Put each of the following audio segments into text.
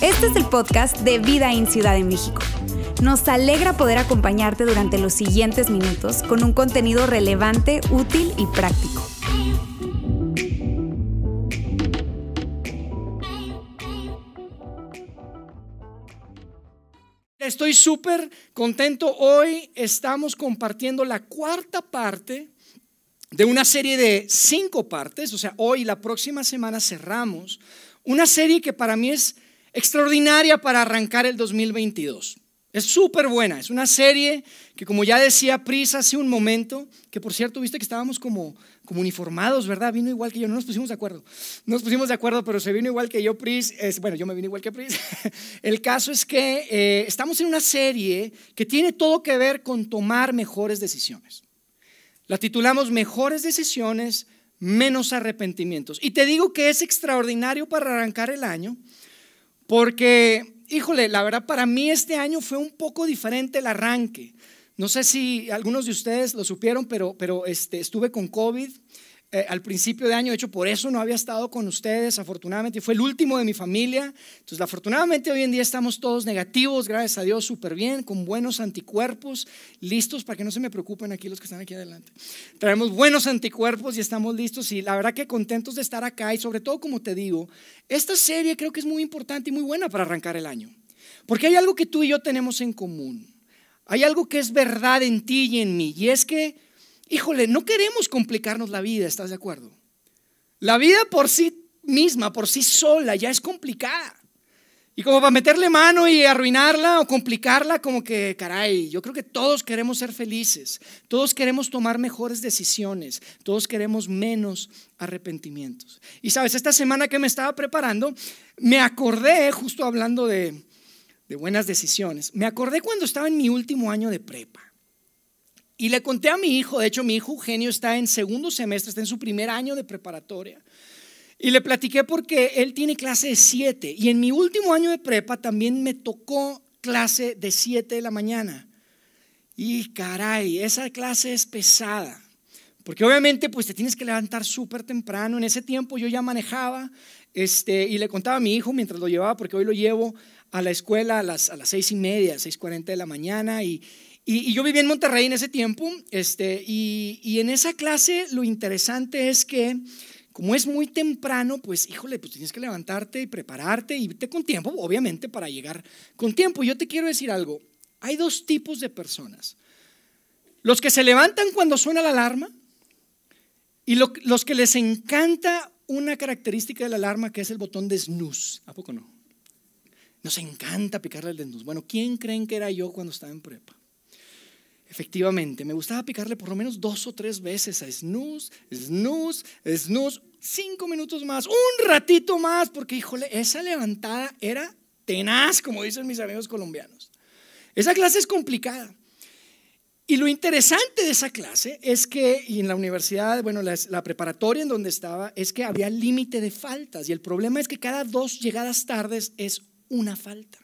Este es el podcast de Vida en Ciudad de México. Nos alegra poder acompañarte durante los siguientes minutos con un contenido relevante, útil y práctico. Estoy súper contento. Hoy estamos compartiendo la cuarta parte de una serie de cinco partes. O sea, hoy la próxima semana cerramos una serie que para mí es extraordinaria para arrancar el 2022. Es súper buena, es una serie que como ya decía Prisa hace un momento, que por cierto viste que estábamos como, uniformados, ¿verdad? Vino igual que yo, no nos pusimos de acuerdo, no nos pusimos de acuerdo, pero se vino igual que yo, Pris, es, bueno, yo me vine igual que Pris. El caso es que eh, estamos en una serie que tiene todo que ver con tomar mejores decisiones. La titulamos Mejores decisiones, menos arrepentimientos. Y te digo que es extraordinario para arrancar el año, porque híjole, la verdad para mí este año fue un poco diferente el arranque. No sé si algunos de ustedes lo supieron, pero, pero este, estuve con COVID eh, al principio de año. De hecho, por eso no había estado con ustedes, afortunadamente. Fue el último de mi familia. Entonces, afortunadamente hoy en día estamos todos negativos, gracias a Dios, súper bien, con buenos anticuerpos, listos para que no se me preocupen aquí los que están aquí adelante. Traemos buenos anticuerpos y estamos listos. Y la verdad que contentos de estar acá. Y sobre todo, como te digo, esta serie creo que es muy importante y muy buena para arrancar el año. Porque hay algo que tú y yo tenemos en común. Hay algo que es verdad en ti y en mí, y es que, híjole, no queremos complicarnos la vida, ¿estás de acuerdo? La vida por sí misma, por sí sola, ya es complicada. Y como para meterle mano y arruinarla o complicarla, como que, caray, yo creo que todos queremos ser felices, todos queremos tomar mejores decisiones, todos queremos menos arrepentimientos. Y sabes, esta semana que me estaba preparando, me acordé, justo hablando de, de buenas decisiones. Me acordé cuando estaba en mi último año de prepa. Y le conté a mi hijo, de hecho mi hijo Eugenio está en segundo semestre, está en su primer año de preparatoria. Y le platiqué porque él tiene clase de 7 y en mi último año de prepa también me tocó clase de 7 de la mañana. Y caray, esa clase es pesada. Porque obviamente pues te tienes que levantar súper temprano. En ese tiempo yo ya manejaba este, y le contaba a mi hijo mientras lo llevaba, porque hoy lo llevo a la escuela a las, a las seis y media, seis cuarenta de la mañana y, y, yo vivía en Monterrey en ese tiempo este, y, y, en esa clase lo interesante es que como es muy temprano, pues híjole, pues tienes que levantarte y prepararte y irte con tiempo, obviamente, para llegar con tiempo. Yo te quiero decir algo, hay dos tipos de personas. Los que se levantan cuando suena la alarma y los que les encanta una característica de la alarma que es el botón de snooze. ¿A poco no? Nos encanta picarle el dedos. Bueno, ¿quién creen que era yo cuando estaba en prepa? Efectivamente, me gustaba picarle por lo menos dos o tres veces a snooze, snooze, snooze, cinco minutos más, un ratito más, porque híjole, esa levantada era tenaz, como dicen mis amigos colombianos. Esa clase es complicada. Y lo interesante de esa clase es que, y en la universidad, bueno, la, la preparatoria en donde estaba, es que había límite de faltas. Y el problema es que cada dos llegadas tardes es una falta.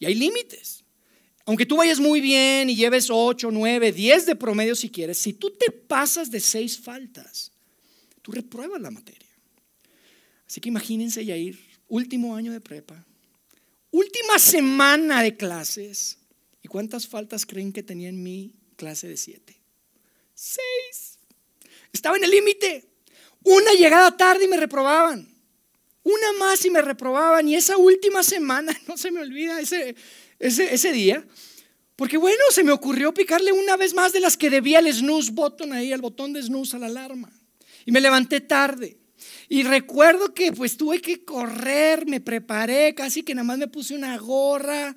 Y hay límites. Aunque tú vayas muy bien y lleves 8, 9, 10 de promedio si quieres, si tú te pasas de 6 faltas, tú repruebas la materia. Así que imagínense, Yair, último año de prepa, última semana de clases. ¿Y cuántas faltas creen que tenía en mi clase de 7? 6. Estaba en el límite. Una llegada tarde y me reprobaban. Una más y me reprobaban. Y esa última semana, no se me olvida ese, ese, ese día. Porque bueno, se me ocurrió picarle una vez más de las que debía el snooze button ahí, el botón de snooze a la alarma. Y me levanté tarde. Y recuerdo que pues tuve que correr, me preparé, casi que nada más me puse una gorra,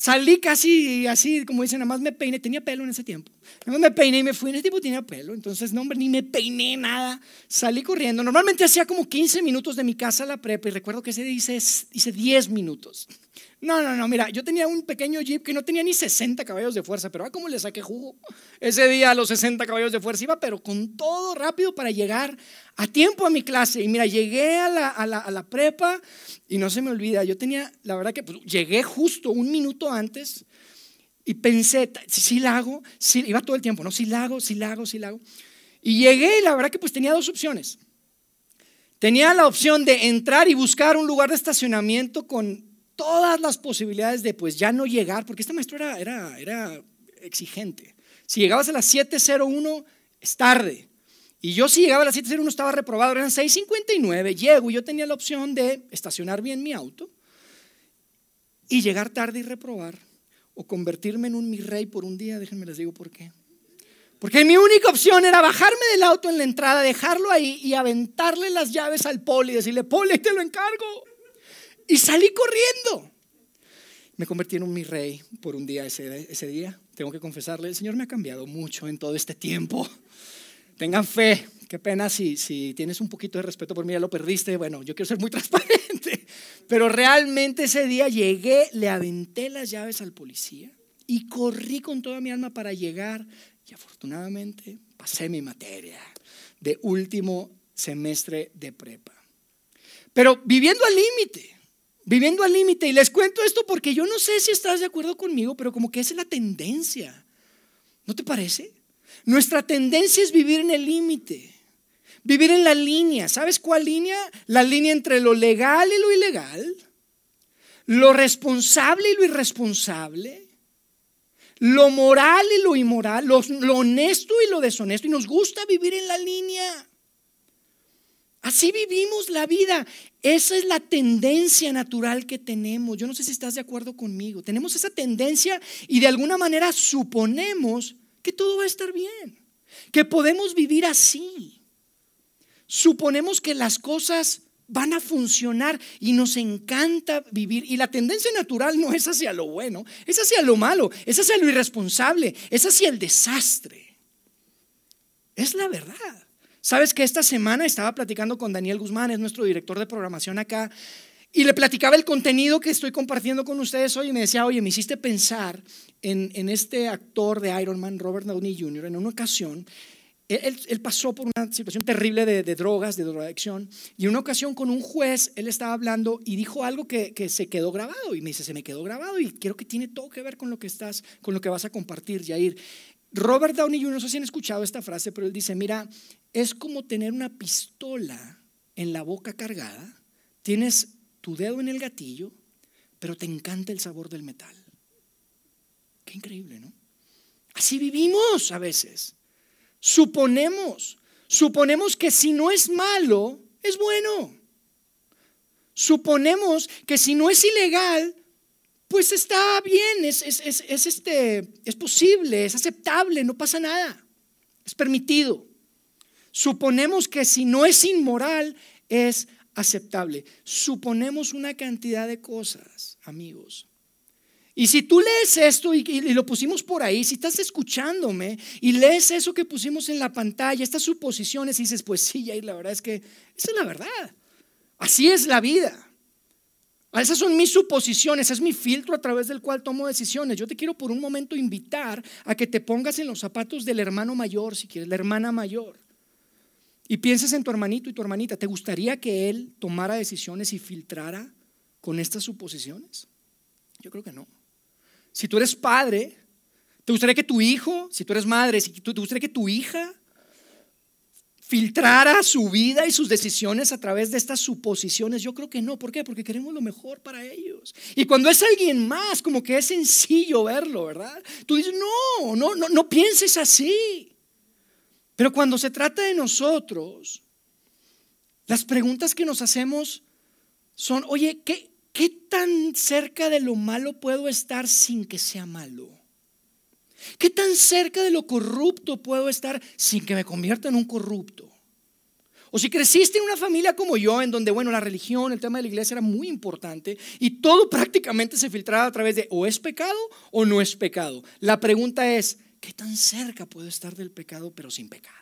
Salí casi así, como dicen, nada más me peiné, tenía pelo en ese tiempo. Nada más me peiné y me fui, en ese tiempo tenía pelo, entonces no, hombre, ni me peiné nada. Salí corriendo. Normalmente hacía como 15 minutos de mi casa la prepa y recuerdo que ese día hice, hice 10 minutos. No, no, no, mira, yo tenía un pequeño jeep que no tenía ni 60 caballos de fuerza, pero ah, cómo le saqué jugo. Ese día a los 60 caballos de fuerza iba, pero con todo rápido para llegar a tiempo a mi clase. Y mira, llegué a la, a prepa y no se me olvida, yo tenía, la verdad que pues, llegué justo un minuto antes y pensé, si, si la hago, si, iba todo el tiempo, ¿no? Si la hago, si la hago, si la hago. Y llegué y la verdad que pues tenía dos opciones. Tenía la opción de entrar y buscar un lugar de estacionamiento con todas las posibilidades de pues ya no llegar, porque este maestro era, era, era exigente. Si llegabas a las 7.01, es tarde. Y yo si llegaba a las 7.01 estaba reprobado, eran 6.59, llego y yo tenía la opción de estacionar bien mi auto y llegar tarde y reprobar o convertirme en un mi rey por un día, déjenme les digo por qué. Porque mi única opción era bajarme del auto en la entrada, dejarlo ahí y aventarle las llaves al poli y decirle, poli, te lo encargo. Y salí corriendo. Me convertí en un mi rey por un día ese, ese día. Tengo que confesarle, el Señor me ha cambiado mucho en todo este tiempo. Tengan fe. Qué pena si, si tienes un poquito de respeto por mí, ya lo perdiste. Bueno, yo quiero ser muy transparente. Pero realmente ese día llegué, le aventé las llaves al policía y corrí con toda mi alma para llegar y afortunadamente pasé mi materia de último semestre de prepa. Pero viviendo al límite, viviendo al límite. Y les cuento esto porque yo no sé si estás de acuerdo conmigo, pero como que esa es la tendencia. ¿No te parece? Nuestra tendencia es vivir en el límite. Vivir en la línea. ¿Sabes cuál línea? La línea entre lo legal y lo ilegal. Lo responsable y lo irresponsable lo moral y lo inmoral, lo, honesto y lo deshonesto. Y nos gusta vivir en la línea. Así vivimos la vida. Esa es la tendencia natural que tenemos. Yo no sé si estás de acuerdo conmigo. Tenemos esa tendencia y de alguna manera suponemos que todo va a estar bien, que podemos vivir así. Suponemos que las cosas van a funcionar y nos encanta vivir. Y la tendencia natural no es hacia lo bueno, es hacia lo malo, es hacia lo irresponsable, es hacia el desastre. Es la verdad. Sabes que esta semana estaba platicando con Daniel Guzmán, es nuestro director de programación acá, y le platicaba el contenido que estoy compartiendo con ustedes hoy y me decía, oye, me hiciste pensar en, en este actor de Iron Man, Robert Downey Jr., en una ocasión él, pasó por una situación terrible de, drogas, de drogadicción, y en una ocasión con un juez, él estaba hablando y dijo algo que, se quedó grabado, y me dice, se me quedó grabado, y creo que tiene todo que ver con lo que estás, con lo que vas a compartir, Jair. Robert Downey Jr., no sé si han escuchado esta frase, pero él dice, mira, es como tener una pistola en la boca cargada, tienes tu dedo en el gatillo, pero te encanta el sabor del metal. Qué increíble, ¿no? Así vivimos a veces. Suponemos, suponemos que si no es malo, es bueno. Suponemos que si no es ilegal, pues está bien, es, este, es posible, es aceptable, no pasa nada, es permitido. Suponemos que si no es inmoral, es aceptable. Suponemos una cantidad de cosas, amigos. Y si tú lees esto y, lo pusimos por ahí, si estás escuchándome y lees eso que pusimos en la pantalla, estas suposiciones, y dices, pues sí, y la verdad es que esa es la verdad. Así es la vida. Esas son mis suposiciones, es mi filtro a través del cual tomo decisiones. Yo te quiero por un momento invitar a que te pongas en los zapatos del hermano mayor, si quieres, la hermana mayor. Y pienses en tu hermanito y tu hermanita. ¿Te gustaría que él tomara decisiones y filtrara con estas suposiciones? Yo creo que no. Si tú eres padre, ¿te gustaría que tu hijo, si tú eres madre, si te gustaría que tu hija filtrara su vida y sus decisiones a través de estas suposiciones? Yo creo que no. ¿Por qué? Porque queremos lo mejor para ellos. Y cuando es alguien más, como que es sencillo verlo, ¿verdad? Tú dices, no, no, no, no pienses así. Pero cuando se trata de nosotros, las preguntas que nos hacemos son, oye, ¿qué, ¿qué tan cerca de lo malo puedo estar sin que sea malo? ¿Qué tan cerca de lo corrupto puedo estar sin que me convierta en un corrupto? O si creciste en una familia como yo, en donde, bueno, la religión, el tema de la iglesia era muy importante y todo prácticamente se filtraba a través de o es pecado o no es pecado. La pregunta es, ¿qué tan cerca puedo estar del pecado pero sin pecar?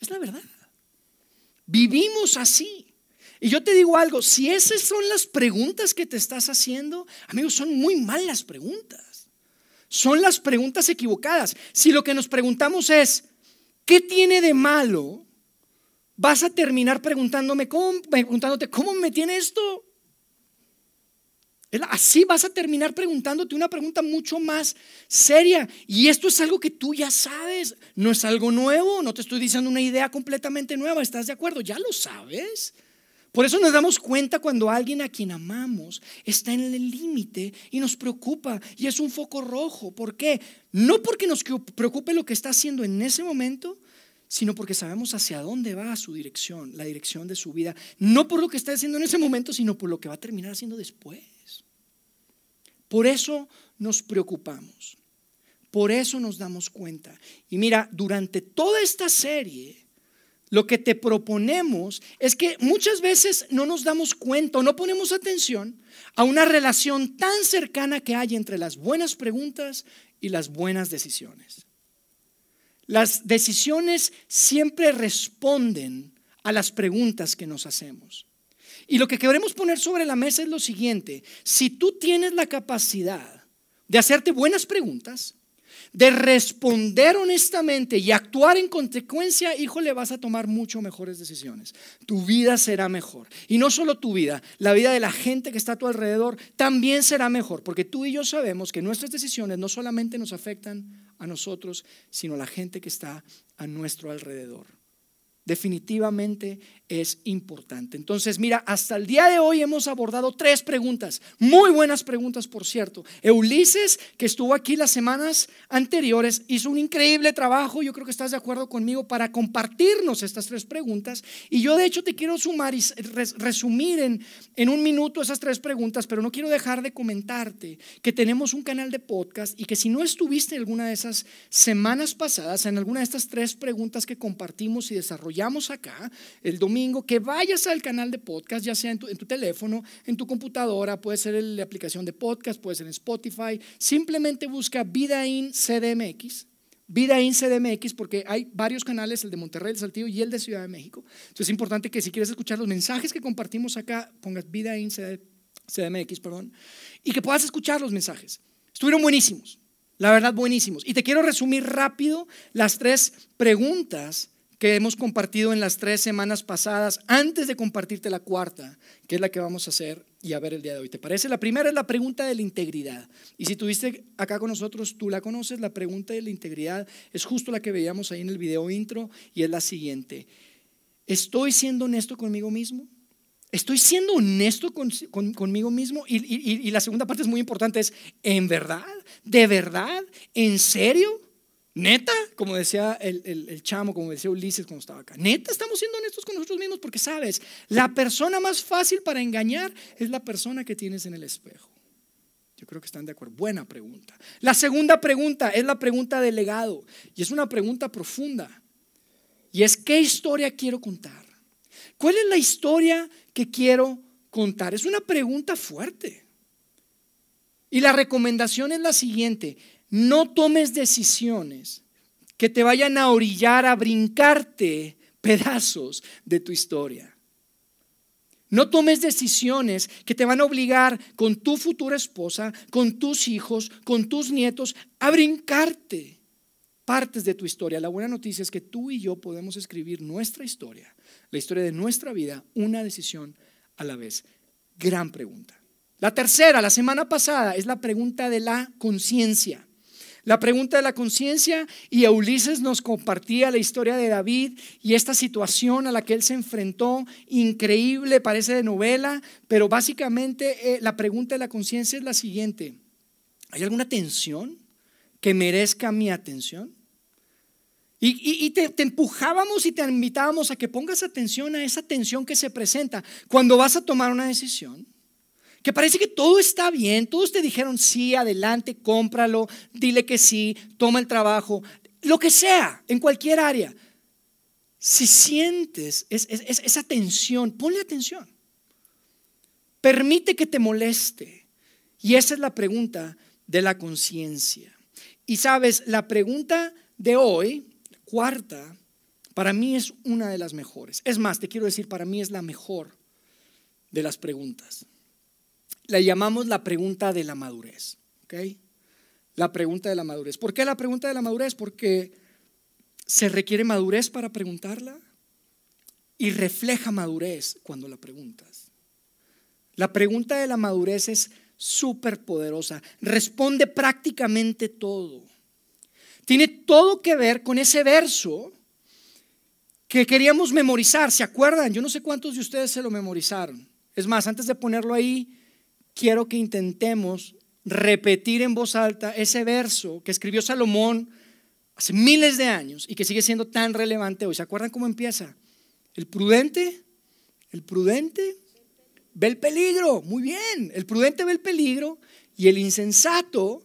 Es la verdad. Vivimos así. Y yo te digo algo, si esas son las preguntas que te estás haciendo, amigos, son muy malas preguntas. Son las preguntas equivocadas. Si lo que nos preguntamos es, ¿qué tiene de malo? Vas a terminar preguntándome, ¿cómo, preguntándote, ¿cómo me tiene esto? Así vas a terminar preguntándote una pregunta mucho más seria. Y esto es algo que tú ya sabes, no es algo nuevo, no te estoy diciendo una idea completamente nueva, ¿estás de acuerdo? Ya lo sabes. Por eso nos damos cuenta cuando alguien a quien amamos está en el límite y nos preocupa y es un foco rojo. ¿Por qué? No porque nos preocupe lo que está haciendo en ese momento, sino porque sabemos hacia dónde va su dirección, la dirección de su vida. No por lo que está haciendo en ese momento, sino por lo que va a terminar haciendo después. Por eso nos preocupamos. Por eso nos damos cuenta. Y mira, durante toda esta serie, lo que te proponemos es que muchas veces no nos damos cuenta o no ponemos atención a una relación tan cercana que hay entre las buenas preguntas y las buenas decisiones. Las decisiones siempre responden a las preguntas que nos hacemos. Y lo que queremos poner sobre la mesa es lo siguiente. Si tú tienes la capacidad de hacerte buenas preguntas, de responder honestamente y actuar en consecuencia, híjole, vas a tomar mucho mejores decisiones. Tu vida será mejor. Y no solo tu vida, la vida de la gente que está a tu alrededor también será mejor, porque tú y yo sabemos que nuestras decisiones no solamente nos afectan a nosotros, sino a la gente que está a nuestro alrededor definitivamente es importante. Entonces, mira, hasta el día de hoy hemos abordado tres preguntas, muy buenas preguntas, por cierto. Ulises, que estuvo aquí las semanas anteriores, hizo un increíble trabajo, yo creo que estás de acuerdo conmigo, para compartirnos estas tres preguntas. Y yo de hecho te quiero sumar y resumir en, en un minuto esas tres preguntas, pero no quiero dejar de comentarte que tenemos un canal de podcast y que si no estuviste en alguna de esas semanas pasadas, en alguna de estas tres preguntas que compartimos y desarrollamos, acá el domingo, que vayas al canal de podcast, ya sea en tu, teléfono, en tu computadora, puede ser la aplicación de podcast, puede ser en Spotify. Simplemente busca Vidaín CDMX. Vidaín CDMX, porque hay varios canales, el de Monterrey, el Saltillo y el de Ciudad de México. Entonces es importante que si quieres escuchar los mensajes que compartimos acá, pongas Vidaín CDMX, perdón, y que puedas escuchar los mensajes. Estuvieron buenísimos, la verdad buenísimos. Y te quiero resumir rápido las tres preguntas que hemos compartido en las tres semanas pasadas, antes de compartirte la cuarta, que es la que vamos a hacer y a ver el día de hoy. ¿Te parece? La primera es la pregunta de la integridad. Y si tuviste acá con nosotros, tú la conoces, la pregunta de la integridad es justo la que veíamos ahí en el video intro y es la siguiente. ¿Estoy siendo honesto conmigo mismo? ¿Estoy siendo honesto conmigo mismo? y la segunda parte es muy importante, es ¿en verdad? ¿De verdad? ¿En serio? Neta, como decía el, chamo, como decía Ulises cuando estaba acá. Neta, estamos siendo honestos con nosotros mismos porque sabes, la persona más fácil para engañar es la persona que tienes en el espejo. Yo creo que están de acuerdo. Buena pregunta. La segunda pregunta es la pregunta del legado. Y es una pregunta profunda. Y es, ¿qué historia quiero contar? ¿Cuál es la historia que quiero contar? Es una pregunta fuerte. Y la recomendación es la siguiente no tomes decisiones que te vayan a orillar a brincarte pedazos de tu historia. No tomes decisiones que te van a obligar con tu futura esposa, con tus hijos, con tus nietos, a brincarte partes de tu historia. La buena noticia es que tú y yo podemos escribir nuestra historia, la historia de nuestra vida, una decisión a la vez. Gran pregunta. La tercera, la semana pasada, es la pregunta de la conciencia. La pregunta de la conciencia y Ulises nos compartía la historia de David y esta situación a la que él se enfrentó, increíble, parece de novela, pero básicamente eh, la pregunta de la conciencia es la siguiente. ¿Hay alguna tensión que merezca mi atención? Y, te, te, empujábamos y te invitábamos a que pongas atención a esa tensión que se presenta cuando vas a tomar una decisión que parece que todo está bien, todos te dijeron sí, adelante, cómpralo, dile que sí, toma el trabajo, lo que sea, en cualquier área. Si sientes esa tensión, ponle atención. Permite que te moleste. Y esa es la pregunta de la conciencia. Y sabes, la pregunta de hoy, cuarta, para mí es una de las mejores. Es más, te quiero decir, para mí es la mejor de las preguntas la llamamos la pregunta de la madurez. ¿ok? La pregunta de la madurez. ¿Por qué la pregunta de la madurez? Porque se requiere madurez para preguntarla y refleja madurez cuando la preguntas. La pregunta de la madurez es súper poderosa. Responde prácticamente todo. Tiene todo que ver con ese verso que queríamos memorizar. ¿Se acuerdan? Yo no sé cuántos de ustedes se lo memorizaron. Es más, antes de ponerlo ahí, quiero que intentemos repetir en voz alta ese verso que escribió Salomón hace miles de años y que sigue siendo tan relevante hoy. ¿Se acuerdan cómo empieza? El prudente, el prudente ve el peligro, muy bien, el prudente ve el peligro y el insensato,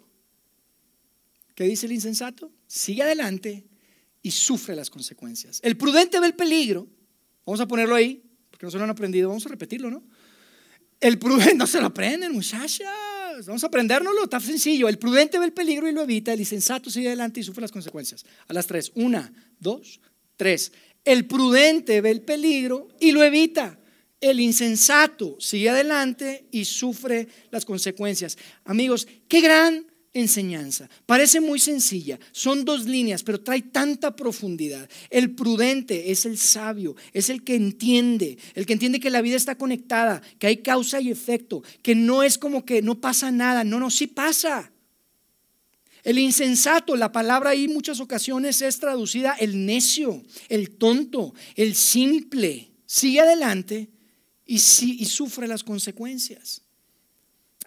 ¿qué dice el insensato? Sigue adelante y sufre las consecuencias. El prudente ve el peligro, vamos a ponerlo ahí, porque no se lo han aprendido, vamos a repetirlo, ¿no? El prudente, no se lo aprenden, muchachas, vamos a aprendérnoslo, está sencillo. El prudente ve el peligro y lo evita, el insensato sigue adelante y sufre las consecuencias. A las tres, una, dos, tres. El prudente ve el peligro y lo evita. El insensato sigue adelante y sufre las consecuencias. Amigos, qué gran enseñanza. Parece muy sencilla, son dos líneas, pero trae tanta profundidad. El prudente es el sabio, es el que entiende, el que entiende que la vida está conectada, que hay causa y efecto, que no es como que no pasa nada, no, no, sí pasa. El insensato, la palabra ahí muchas ocasiones es traducida el necio, el tonto, el simple. Sigue adelante y, y sufre las consecuencias.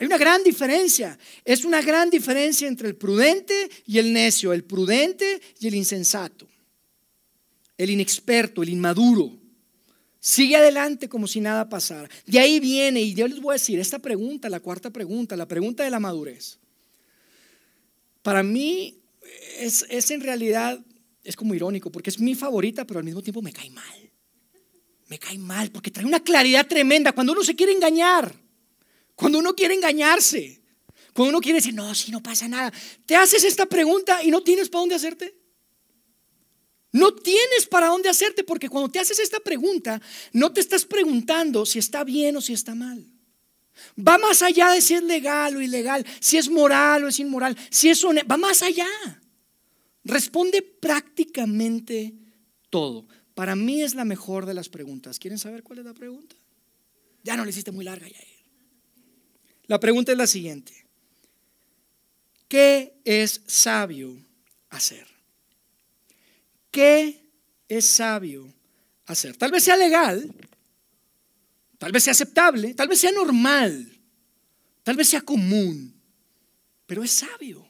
Hay una gran diferencia. Es una gran diferencia entre el prudente y el necio, el prudente y el insensato, el inexperto, el inmaduro. Sigue adelante como si nada pasara. De ahí viene, y yo les voy a decir, esta pregunta, la cuarta pregunta, la pregunta de la madurez. Para mí es, en realidad, es como irónico, porque es mi favorita, pero al mismo tiempo me cae mal. Me cae mal, porque trae una claridad tremenda cuando uno se quiere engañar. Cuando uno quiere engañarse, cuando uno quiere decir, no, si no pasa nada, te haces esta pregunta y no tienes para dónde hacerte. No tienes para dónde hacerte porque cuando te haces esta pregunta, no te estás preguntando si está bien o si está mal. Va más allá de si es legal o ilegal, si es moral o es inmoral, si es honesto, va más allá. Responde prácticamente todo. Para mí es la mejor de las preguntas. ¿Quieren saber cuál es la pregunta? Ya no le hiciste muy larga, ya. La pregunta es la siguiente. ¿Qué es sabio hacer? ¿Qué es sabio hacer? Tal vez sea legal, tal vez sea aceptable, tal vez sea normal, tal vez sea común, pero es sabio.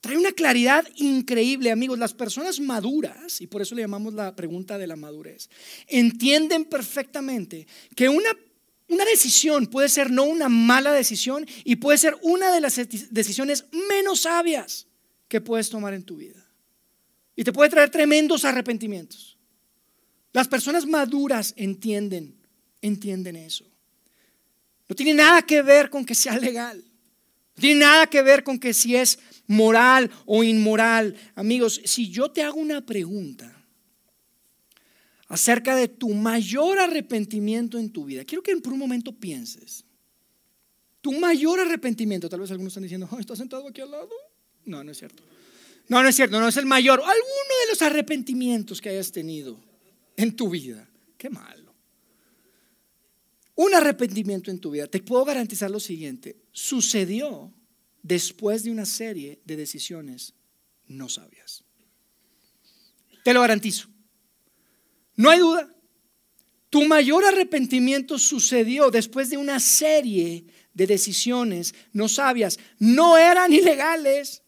Trae una claridad increíble, amigos. Las personas maduras, y por eso le llamamos la pregunta de la madurez, entienden perfectamente que una una decisión puede ser no una mala decisión y puede ser una de las decisiones menos sabias que puedes tomar en tu vida. Y te puede traer tremendos arrepentimientos. Las personas maduras entienden, entienden eso. No tiene nada que ver con que sea legal. No tiene nada que ver con que si es moral o inmoral. Amigos, si yo te hago una pregunta, acerca de tu mayor arrepentimiento en tu vida. Quiero que por un momento pienses. Tu mayor arrepentimiento, tal vez algunos están diciendo, oh, ¿estás sentado aquí al lado? No, no es cierto. No, no es cierto, no es el mayor. Alguno de los arrepentimientos que hayas tenido en tu vida. Qué malo. Un arrepentimiento en tu vida, te puedo garantizar lo siguiente, sucedió después de una serie de decisiones no sabias. Te lo garantizo. No hay duda. Tu mayor arrepentimiento sucedió después de una serie de decisiones no sabias. No eran ilegales,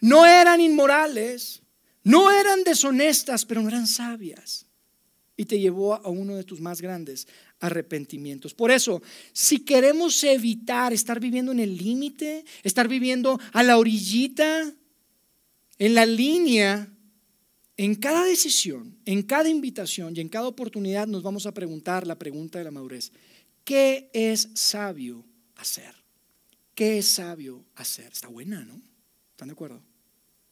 no eran inmorales, no eran deshonestas, pero no eran sabias. Y te llevó a uno de tus más grandes arrepentimientos. Por eso, si queremos evitar estar viviendo en el límite, estar viviendo a la orillita, en la línea en cada decisión, en cada invitación y en cada oportunidad nos vamos a preguntar la pregunta de la madurez. ¿Qué es sabio hacer? ¿Qué es sabio hacer? Está buena, ¿no? ¿Están de acuerdo?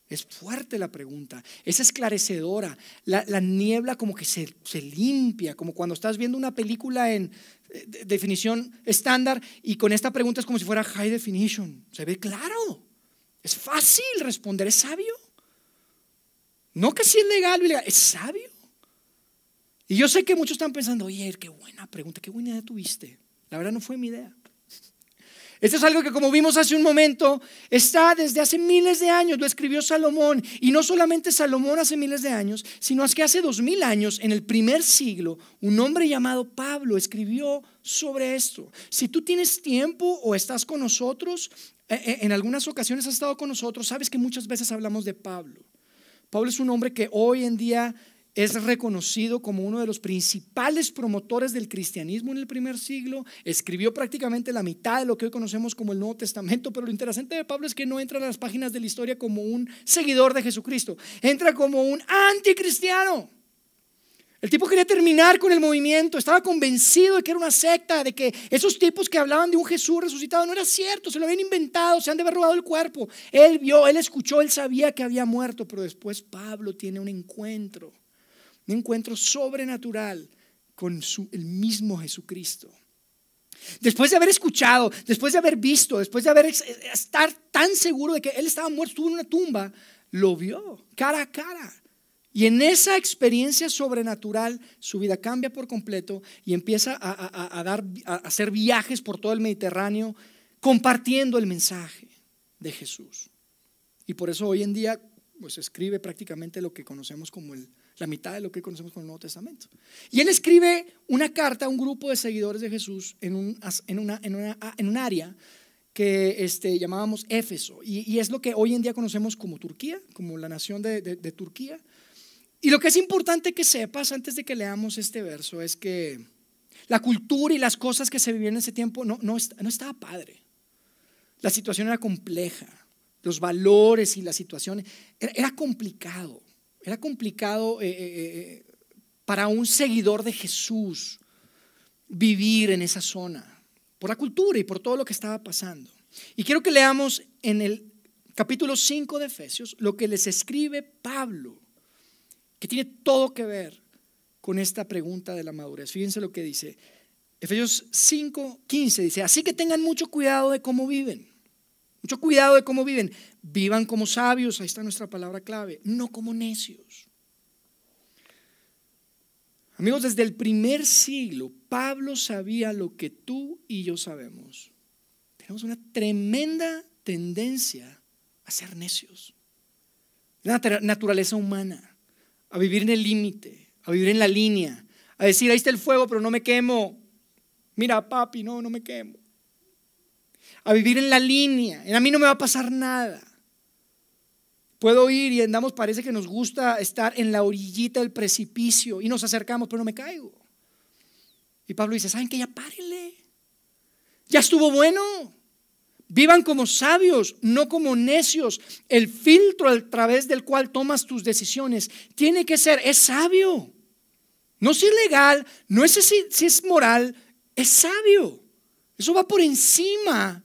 Es fuerte la pregunta, es esclarecedora. La, niebla como que se, se, limpia, como cuando estás viendo una película en eh, definición estándar y con esta pregunta es como si fuera high definition. Se ve claro, es fácil responder, es sabio. No que si es legal, es sabio. Y yo sé que muchos están pensando, oye, qué buena pregunta, qué buena idea tuviste. La verdad no fue mi idea. Esto es algo que como vimos hace un momento, está desde hace miles de años, lo escribió Salomón. Y no solamente Salomón hace miles de años, sino es que hace dos mil años, en el primer siglo, un hombre llamado Pablo escribió sobre esto. Si tú tienes tiempo o estás con nosotros, eh, eh, en algunas ocasiones has estado con nosotros, sabes que muchas veces hablamos de Pablo. Pablo es un hombre que hoy en día es reconocido como uno de los principales promotores del cristianismo en el primer siglo, escribió prácticamente la mitad de lo que hoy conocemos como el Nuevo Testamento, pero lo interesante de Pablo es que no entra en las páginas de la historia como un seguidor de Jesucristo, entra como un anticristiano. El tipo quería terminar con el movimiento, estaba convencido de que era una secta, de que esos tipos que hablaban de un Jesús resucitado no era cierto, se lo habían inventado, se han de haber robado el cuerpo. Él vio, él escuchó, él sabía que había muerto, pero después Pablo tiene un encuentro un encuentro sobrenatural con el mismo Jesucristo. Después de haber escuchado, después de haber visto, después de haber estar tan seguro de que él estaba muerto, en una tumba, lo vio cara a cara. Y en esa experiencia sobrenatural, su vida cambia por completo y empieza a, dar, a hacer viajes por todo el Mediterráneo, compartiendo el mensaje de Jesús. Y por eso hoy en día, pues escribe prácticamente lo que conocemos como el la mitad de lo que conocemos con el Nuevo Testamento. Y él escribe una carta a un grupo de seguidores de Jesús en un, en una, en un área que este, llamábamos Éfeso. Y, es lo que hoy en día conocemos como Turquía, como la nación de, Turquía. Y lo que es importante que sepas antes de que leamos este verso es que la cultura y las cosas que se vivían en ese tiempo no, no, estaba padre. La situación era compleja. Los valores y la situación era, era complicado. Era complicado eh, eh, eh, para un seguidor de Jesús vivir en esa zona, por la cultura y por todo lo que estaba pasando. Y quiero que leamos en el capítulo 5 de Efesios lo que les escribe Pablo, que tiene todo que ver con esta pregunta de la madurez. Fíjense lo que dice. Efesios 5, 15 dice, así que tengan mucho cuidado de cómo viven mucho cuidado de cómo viven. Vivan como sabios, ahí está nuestra palabra clave, no como necios. Amigos, desde el primer siglo, Pablo sabía lo que tú y yo sabemos. Tenemos una tremenda tendencia a ser necios. La naturaleza humana, a vivir en el límite, a vivir en la línea, a decir, ahí está el fuego, pero no me quemo. Mira, papi, no, no me quemo a vivir en la línea. En a mí no me va a pasar nada. Puedo ir y andamos, parece que nos gusta estar en la orillita del precipicio y nos acercamos, pero no me caigo. Y Pablo dice, ¿saben qué? Ya párenle. Ya estuvo bueno. Vivan como sabios, no como necios. El filtro a través del cual tomas tus decisiones tiene que ser, es sabio. No es ilegal, no es si es moral, es sabio. Eso va por encima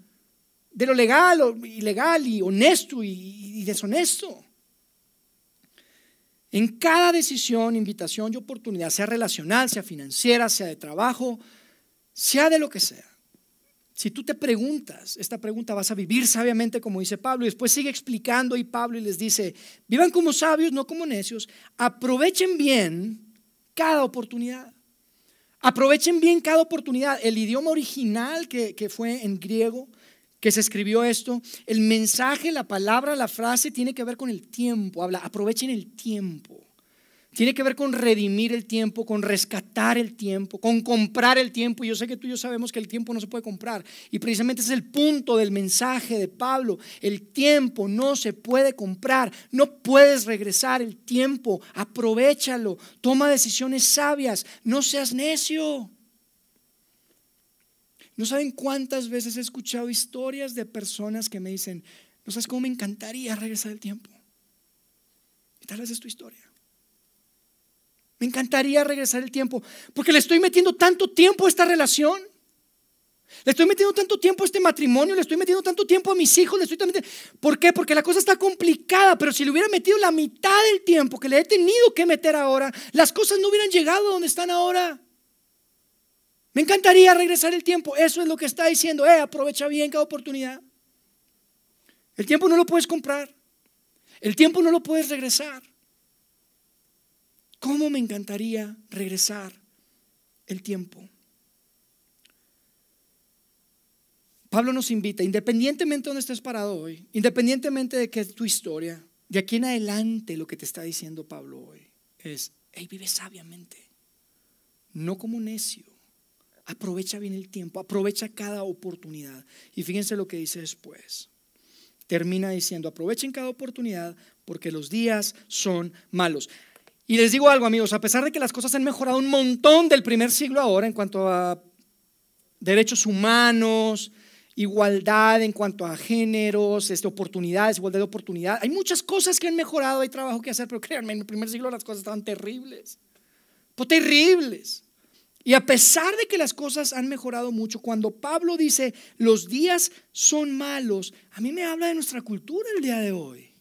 de lo legal o ilegal y honesto y, deshonesto. En cada decisión, invitación y oportunidad, sea relacional, sea financiera, sea de trabajo, sea de lo que sea. Si tú te preguntas, esta pregunta vas a vivir sabiamente como dice Pablo y después sigue explicando y Pablo y les dice, vivan como sabios, no como necios, aprovechen bien cada oportunidad. Aprovechen bien cada oportunidad. El idioma original que, que fue en griego que se escribió esto, el mensaje, la palabra, la frase tiene que ver con el tiempo. Habla, aprovechen el tiempo. Tiene que ver con redimir el tiempo, con rescatar el tiempo, con comprar el tiempo. Yo sé que tú y yo sabemos que el tiempo no se puede comprar. Y precisamente ese es el punto del mensaje de Pablo. El tiempo no se puede comprar. No puedes regresar el tiempo. Aprovechalo. Toma decisiones sabias. No seas necio. No saben cuántas veces he escuchado historias de personas que me dicen, no sabes cómo me encantaría regresar el tiempo. Y tal vez es tu historia. Me encantaría regresar el tiempo porque le estoy metiendo tanto tiempo a esta relación. Le estoy metiendo tanto tiempo a este matrimonio, le estoy metiendo tanto tiempo a mis hijos, le estoy metiendo... ¿Por qué? Porque la cosa está complicada, pero si le hubiera metido la mitad del tiempo que le he tenido que meter ahora, las cosas no hubieran llegado a donde están ahora. Me encantaría regresar el tiempo. Eso es lo que está diciendo. Eh, aprovecha bien cada oportunidad. El tiempo no lo puedes comprar. El tiempo no lo puedes regresar. ¿Cómo me encantaría regresar el tiempo? Pablo nos invita, independientemente de donde estés parado hoy, independientemente de qué es tu historia, de aquí en adelante lo que te está diciendo Pablo hoy es, hey, vive sabiamente, no como necio. Aprovecha bien el tiempo, aprovecha cada oportunidad. Y fíjense lo que dice después. Termina diciendo, aprovechen cada oportunidad porque los días son malos. Y les digo algo, amigos, a pesar de que las cosas han mejorado un montón del primer siglo ahora en cuanto a derechos humanos, igualdad en cuanto a géneros, este, oportunidades, igualdad de oportunidad. Hay muchas cosas que han mejorado, hay trabajo que hacer, pero créanme, en el primer siglo las cosas estaban terribles. Terribles. Y a pesar de que las cosas han mejorado mucho, cuando Pablo dice los días son malos, a mí me habla de nuestra cultura el día de hoy.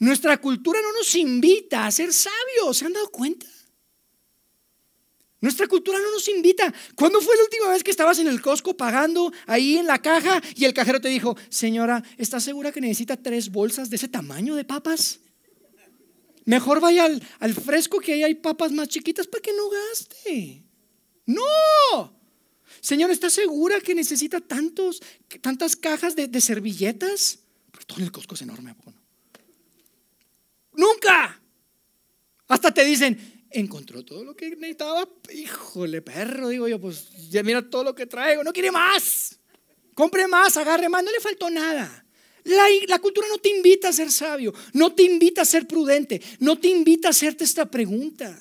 Nuestra cultura no nos invita a ser sabios, ¿se han dado cuenta? Nuestra cultura no nos invita. ¿Cuándo fue la última vez que estabas en el Costco pagando ahí en la caja y el cajero te dijo, señora, ¿está segura que necesita tres bolsas de ese tamaño de papas? Mejor vaya al, fresco que ahí hay papas más chiquitas para que no gaste. No. Señora, ¿está segura que necesita tantos, tantas cajas de, servilletas? Porque todo en el Costco es enorme. Nunca. Hasta te dicen, encontró todo lo que necesitaba. Híjole, perro, digo yo, pues ya mira todo lo que traigo, no quiere más. Compre más, agarre más, no le faltó nada. La, cultura no te invita a ser sabio, no te invita a ser prudente, no te invita a hacerte esta pregunta.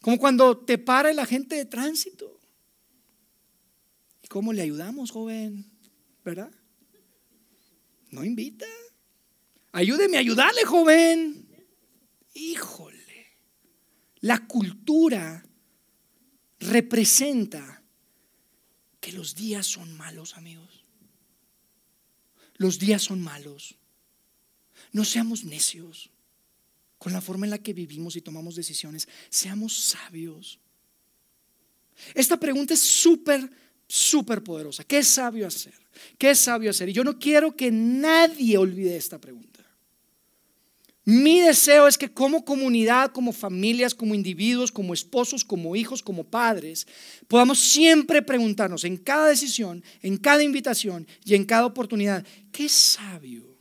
Como cuando te para el agente de tránsito. ¿Y cómo le ayudamos, joven? ¿Verdad? No invita. Ayúdeme a ayudarle, joven. Híjole. La cultura representa que los días son malos, amigos. Los días son malos. No seamos necios con la forma en la que vivimos y tomamos decisiones. Seamos sabios. Esta pregunta es súper, súper poderosa. ¿Qué es sabio hacer? ¿Qué es sabio hacer? Y yo no quiero que nadie olvide esta pregunta. Mi deseo es que como comunidad, como familias, como individuos, como esposos, como hijos, como padres, podamos siempre preguntarnos en cada decisión, en cada invitación y en cada oportunidad, ¿qué sabio?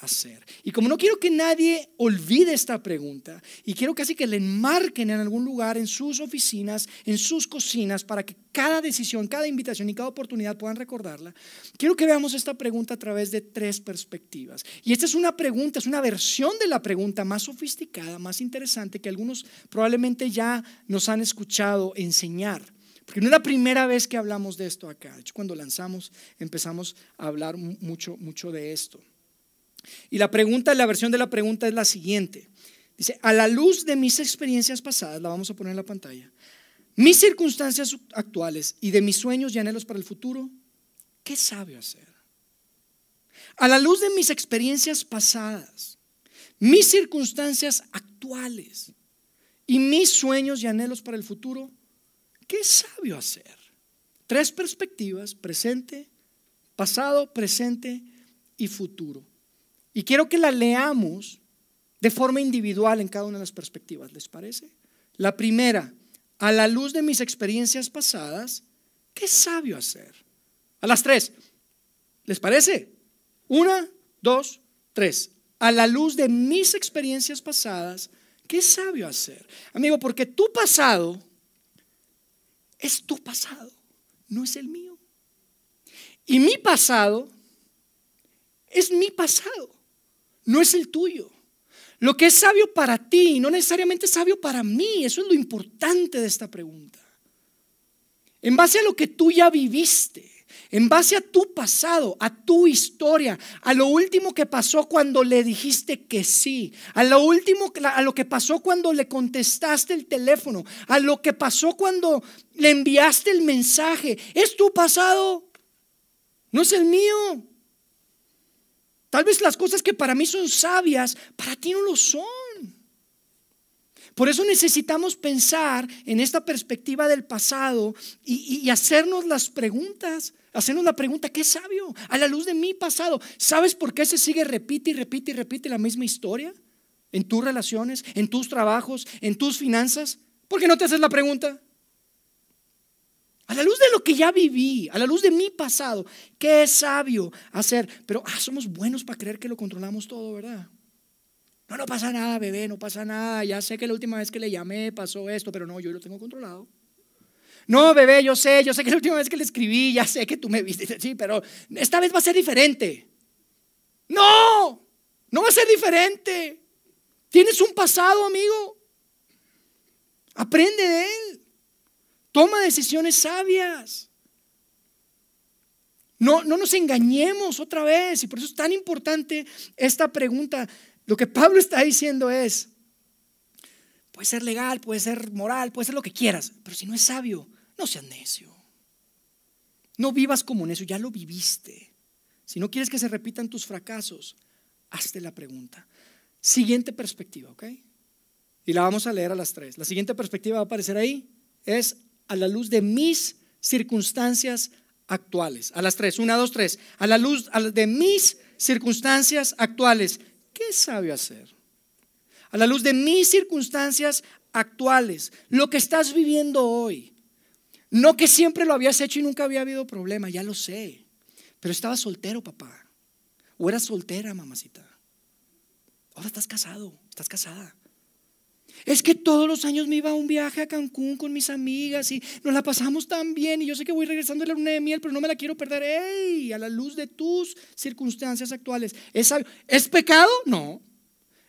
Hacer. Y como no quiero que nadie olvide esta pregunta, y quiero casi que le enmarquen en algún lugar, en sus oficinas, en sus cocinas, para que cada decisión, cada invitación y cada oportunidad puedan recordarla, quiero que veamos esta pregunta a través de tres perspectivas. Y esta es una pregunta, es una versión de la pregunta más sofisticada, más interesante, que algunos probablemente ya nos han escuchado enseñar. Porque no es la primera vez que hablamos de esto acá. De hecho, cuando lanzamos empezamos a hablar mucho, mucho de esto. Y la pregunta, la versión de la pregunta es la siguiente. Dice, a la luz de mis experiencias pasadas, la vamos a poner en la pantalla, mis circunstancias actuales y de mis sueños y anhelos para el futuro, ¿qué sabio hacer? A la luz de mis experiencias pasadas, mis circunstancias actuales y mis sueños y anhelos para el futuro, ¿qué sabio hacer? Tres perspectivas, presente, pasado, presente y futuro. Y quiero que la leamos de forma individual en cada una de las perspectivas, ¿les parece? La primera, a la luz de mis experiencias pasadas, ¿qué sabio hacer? A las tres, ¿les parece? Una, dos, tres. A la luz de mis experiencias pasadas, ¿qué sabio hacer? Amigo, porque tu pasado es tu pasado, no es el mío. Y mi pasado es mi pasado no es el tuyo. Lo que es sabio para ti no necesariamente es sabio para mí. Eso es lo importante de esta pregunta. En base a lo que tú ya viviste, en base a tu pasado, a tu historia, a lo último que pasó cuando le dijiste que sí, a lo último, a lo que pasó cuando le contestaste el teléfono, a lo que pasó cuando le enviaste el mensaje, es tu pasado, no es el mío. Tal vez las cosas que para mí son sabias, para ti no lo son. Por eso necesitamos pensar en esta perspectiva del pasado y, hacernos las preguntas, hacernos la pregunta, ¿qué es sabio? A la luz de mi pasado, ¿sabes por qué se sigue, repite y repite y repite la misma historia? En tus relaciones, en tus trabajos, en tus finanzas. ¿Por qué no te haces la pregunta? A la luz de lo que ya viví, a la luz de mi pasado, ¿qué es sabio hacer? Pero ah, somos buenos para creer que lo controlamos todo, ¿verdad? No, no pasa nada, bebé, no pasa nada. Ya sé que la última vez que le llamé pasó esto, pero no, yo lo tengo controlado. No, bebé, yo sé, yo sé que la última vez que le escribí, ya sé que tú me viste, sí, pero esta vez va a ser diferente. No, no va a ser diferente. Tienes un pasado, amigo. Aprende de él. Toma decisiones sabias. No, no nos engañemos otra vez. Y por eso es tan importante esta pregunta. Lo que Pablo está diciendo es, puede ser legal, puede ser moral, puede ser lo que quieras, pero si no es sabio, no seas necio. No vivas como necio, ya lo viviste. Si no quieres que se repitan tus fracasos, hazte la pregunta. Siguiente perspectiva, ¿ok? Y la vamos a leer a las tres. La siguiente perspectiva va a aparecer ahí. Es a la luz de mis circunstancias actuales. A las tres. Una, dos, tres. A la luz de mis circunstancias actuales. ¿Qué sabio hacer? A la luz de mis circunstancias actuales. Lo que estás viviendo hoy. No que siempre lo habías hecho y nunca había habido problema, ya lo sé. Pero estaba soltero, papá. O eras soltera, mamacita. Ahora estás casado, estás casada. Es que todos los años me iba a un viaje a Cancún con mis amigas y nos la pasamos tan bien y yo sé que voy regresando a la luna de miel, pero no me la quiero perder. ¡Ey! A la luz de tus circunstancias actuales. ¿Es, ¿Es pecado? No.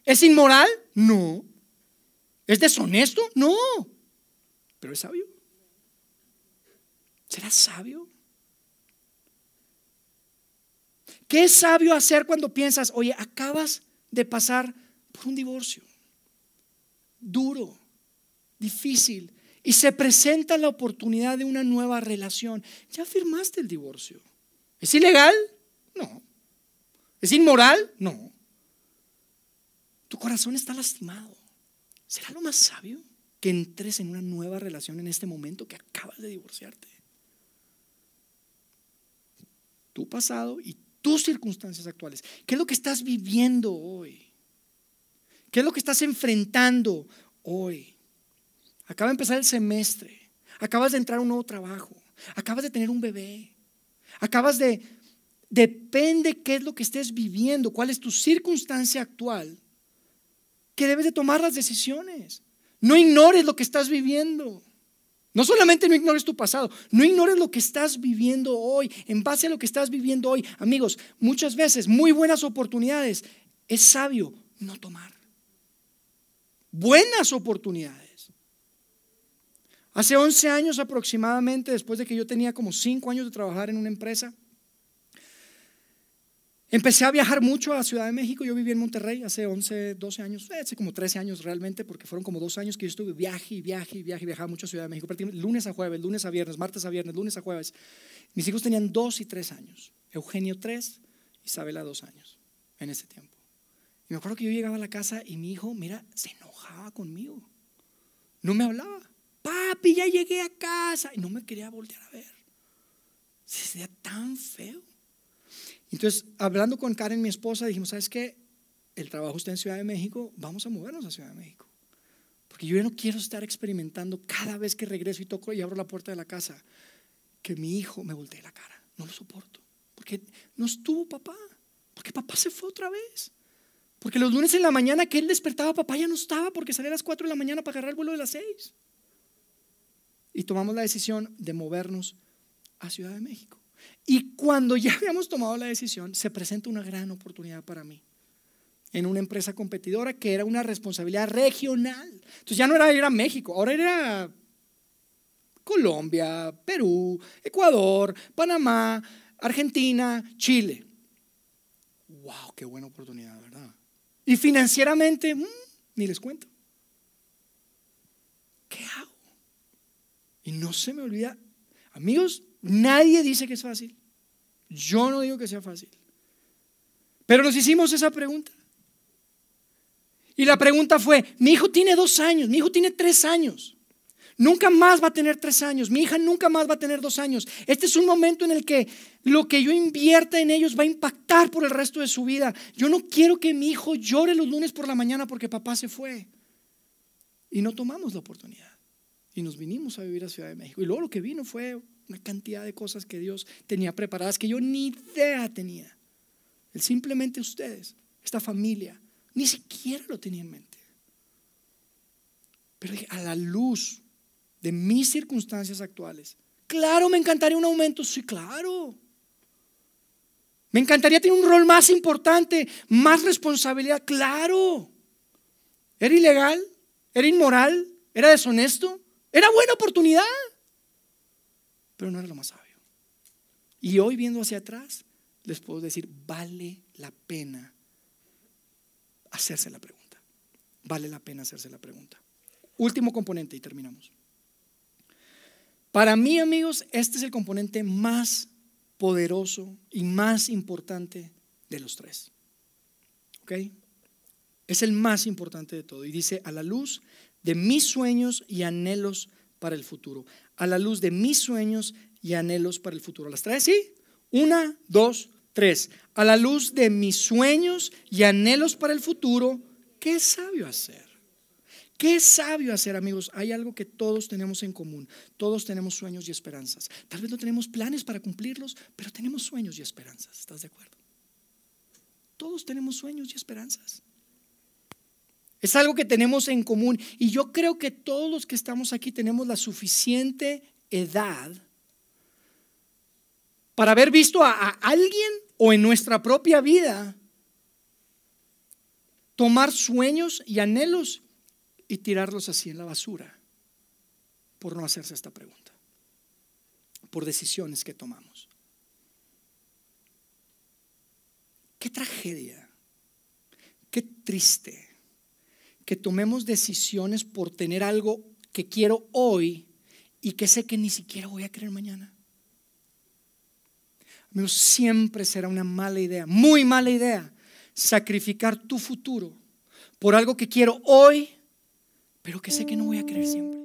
¿Es inmoral? No. ¿Es deshonesto? No. Pero es sabio. ¿Será sabio? ¿Qué es sabio hacer cuando piensas, oye, acabas de pasar por un divorcio? Duro, difícil, y se presenta la oportunidad de una nueva relación. Ya firmaste el divorcio. ¿Es ilegal? No. ¿Es inmoral? No. Tu corazón está lastimado. ¿Será lo más sabio que entres en una nueva relación en este momento que acabas de divorciarte? tu pasado y tus circunstancias actuales. ¿Qué es lo que estás viviendo hoy? ¿Qué es lo que estás enfrentando hoy? Acaba de empezar el semestre, acabas de entrar a un nuevo trabajo, acabas de tener un bebé, acabas de... Depende qué es lo que estés viviendo, cuál es tu circunstancia actual, que debes de tomar las decisiones. No ignores lo que estás viviendo. No solamente no ignores tu pasado, no ignores lo que estás viviendo hoy, en base a lo que estás viviendo hoy. Amigos, muchas veces muy buenas oportunidades es sabio no tomar. Buenas oportunidades. Hace 11 años aproximadamente, después de que yo tenía como 5 años de trabajar en una empresa, Empecé a viajar mucho a Ciudad de México. Yo viví en Monterrey hace 11, 12 años, hace como 13 años realmente, porque fueron como dos años que yo estuve viaje y viaje y viaje, viajaba mucho a Ciudad de México, lunes a jueves, lunes a viernes, martes a viernes, lunes a jueves. Mis hijos tenían dos y tres años. Eugenio tres, Isabela dos años en ese tiempo. Y me acuerdo que yo llegaba a la casa y mi hijo, mira, se enojaba conmigo. No me hablaba. Papi, ya llegué a casa. Y no me quería voltear a ver. Se veía tan feo. Entonces, hablando con Karen, mi esposa, dijimos, ¿sabes qué? El trabajo está en Ciudad de México, vamos a movernos a Ciudad de México. Porque yo ya no quiero estar experimentando cada vez que regreso y toco y abro la puerta de la casa, que mi hijo me voltee la cara. No lo soporto. Porque no estuvo papá. Porque papá se fue otra vez. Porque los lunes en la mañana que él despertaba, papá ya no estaba porque salía a las 4 de la mañana para agarrar el vuelo de las 6. Y tomamos la decisión de movernos a Ciudad de México. Y cuando ya habíamos tomado la decisión, se presenta una gran oportunidad para mí en una empresa competidora que era una responsabilidad regional. Entonces ya no era ir a México, ahora era Colombia, Perú, Ecuador, Panamá, Argentina, Chile. ¡Wow! ¡Qué buena oportunidad, verdad! Y financieramente, mm, ni les cuento. ¿Qué hago? Y no se me olvida, amigos, Nadie dice que es fácil. Yo no digo que sea fácil. Pero nos hicimos esa pregunta. Y la pregunta fue, mi hijo tiene dos años, mi hijo tiene tres años. Nunca más va a tener tres años, mi hija nunca más va a tener dos años. Este es un momento en el que lo que yo invierta en ellos va a impactar por el resto de su vida. Yo no quiero que mi hijo llore los lunes por la mañana porque papá se fue. Y no tomamos la oportunidad. Y nos vinimos a vivir a Ciudad de México. Y luego lo que vino fue una cantidad de cosas que Dios tenía preparadas que yo ni idea tenía. Él simplemente ustedes, esta familia, ni siquiera lo tenía en mente. Pero a la luz de mis circunstancias actuales, claro, me encantaría un aumento, sí, claro. Me encantaría tener un rol más importante, más responsabilidad, claro. ¿Era ilegal? ¿Era inmoral? ¿Era deshonesto? Era buena oportunidad, pero no era lo más sabio. Y hoy viendo hacia atrás, les puedo decir, vale la pena hacerse la pregunta. Vale la pena hacerse la pregunta. Último componente y terminamos. Para mí, amigos, este es el componente más poderoso y más importante de los tres. ¿Ok? Es el más importante de todo. Y dice, a la luz de mis sueños y anhelos para el futuro. A la luz de mis sueños y anhelos para el futuro. ¿Las traes? Sí. Una, dos, tres. A la luz de mis sueños y anhelos para el futuro, ¿qué sabio hacer? ¿Qué sabio hacer, amigos? Hay algo que todos tenemos en común. Todos tenemos sueños y esperanzas. Tal vez no tenemos planes para cumplirlos, pero tenemos sueños y esperanzas. ¿Estás de acuerdo? Todos tenemos sueños y esperanzas. Es algo que tenemos en común. Y yo creo que todos los que estamos aquí tenemos la suficiente edad para haber visto a, alguien o en nuestra propia vida tomar sueños y anhelos y tirarlos así en la basura por no hacerse esta pregunta, por decisiones que tomamos. Qué tragedia, qué triste que tomemos decisiones por tener algo que quiero hoy y que sé que ni siquiera voy a creer mañana. Amigos, siempre será una mala idea, muy mala idea, sacrificar tu futuro por algo que quiero hoy pero que sé que no voy a creer siempre.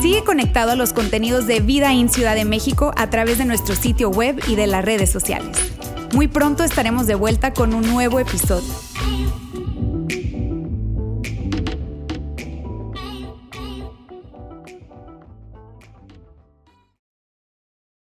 Sigue conectado a los contenidos de Vida en Ciudad de México a través de nuestro sitio web y de las redes sociales. Muy pronto estaremos de vuelta con un nuevo episodio.